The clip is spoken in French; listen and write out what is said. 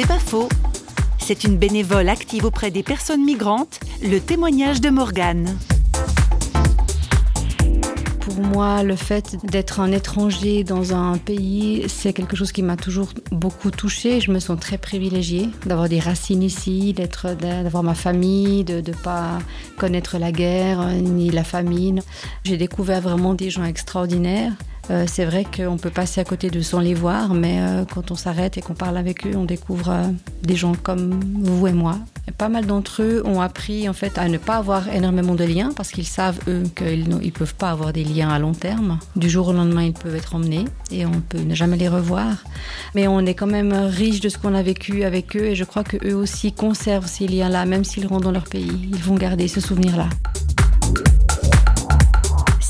C'est pas faux. C'est une bénévole active auprès des personnes migrantes, le témoignage de Morgane. Pour moi, le fait d'être un étranger dans un pays, c'est quelque chose qui m'a toujours beaucoup touchée. Je me sens très privilégiée d'avoir des racines ici, d'être, d'avoir ma famille, de ne pas connaître la guerre ni la famine. J'ai découvert vraiment des gens extraordinaires. Euh, c'est vrai qu'on peut passer à côté de sans les voir, mais euh, quand on s'arrête et qu'on parle avec eux, on découvre euh, des gens comme vous et moi. pas mal d'entre eux ont appris en fait à ne pas avoir énormément de liens parce qu'ils savent eux qu'ils ne peuvent pas avoir des liens à long terme. Du jour au lendemain, ils peuvent être emmenés et on peut ne jamais les revoir. Mais on est quand même riche de ce qu'on a vécu avec eux et je crois que eux aussi conservent ces liens-là, même s'ils rentrent dans leur pays. Ils vont garder ce souvenir-là.